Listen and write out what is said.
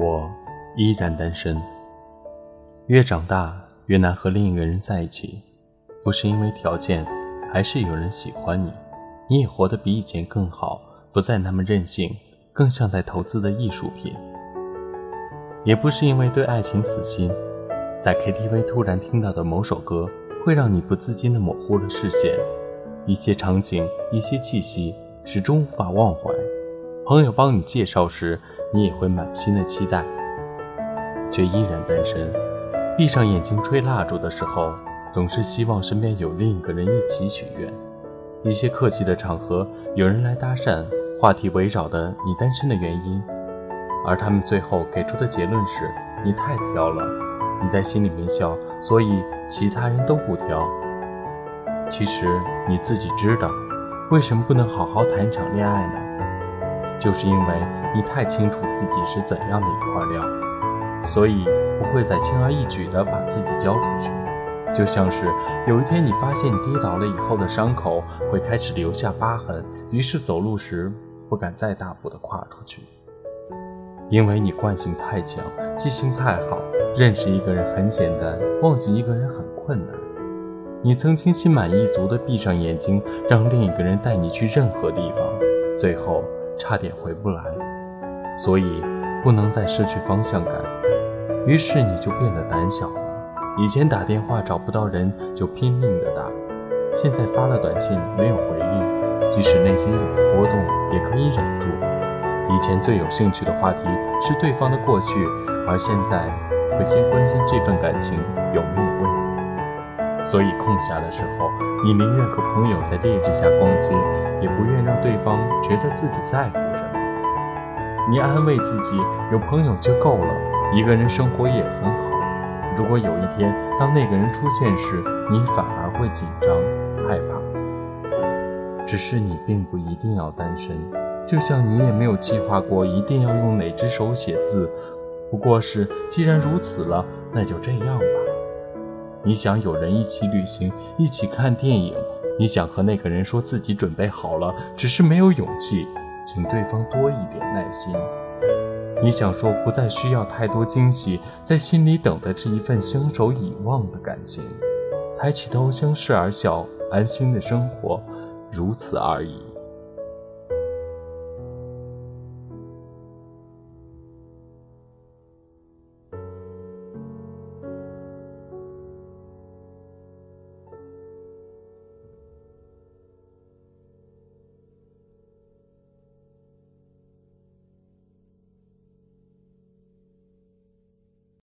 我依然单身。越长大越难和另一个人在一起，不是因为条件，还是有人喜欢你，你也活得比以前更好，不再那么任性，更像在投资的艺术品。也不是因为对爱情死心，在 KTV 突然听到的某首歌，会让你不自禁地模糊了视线，一些场景，一些气息，始终无法忘怀。朋友帮你介绍时。你也会满心的期待，却依然单身。闭上眼睛吹蜡烛的时候，总是希望身边有另一个人一起许愿。一些客气的场合，有人来搭讪，话题围绕的你单身的原因，而他们最后给出的结论是你太挑了。你在心里面笑，所以其他人都不挑。其实你自己知道，为什么不能好好谈一场恋爱呢？就是因为你太清楚自己是怎样的一块料，所以不会再轻而易举地把自己交出去。就像是有一天你发现你跌倒了以后的伤口会开始留下疤痕，于是走路时不敢再大步地跨出去。因为你惯性太强，记性太好，认识一个人很简单，忘记一个人很困难。你曾经心满意足地闭上眼睛，让另一个人带你去任何地方，最后。差点回不来，所以不能再失去方向感。于是你就变得胆小了。以前打电话找不到人就拼命的打，现在发了短信没有回应，即使内心有了波动也可以忍住。以前最有兴趣的话题是对方的过去，而现在会先关心这份感情有没有未来。所以空暇的时候。你宁愿和朋友在烈日下逛街，也不愿让对方觉得自己在乎什么。你安慰自己，有朋友就够了，一个人生活也很好。如果有一天当那个人出现时，你反而会紧张害怕。只是你并不一定要单身，就像你也没有计划过一定要用哪只手写字，不过是既然如此了，那就这样吧。你想有人一起旅行，一起看电影，你想和那个人说自己准备好了，只是没有勇气，请对方多一点耐心。你想说不再需要太多惊喜，在心里等的是一份相守以望的感情，抬起头相视而笑，安心的生活，如此而已。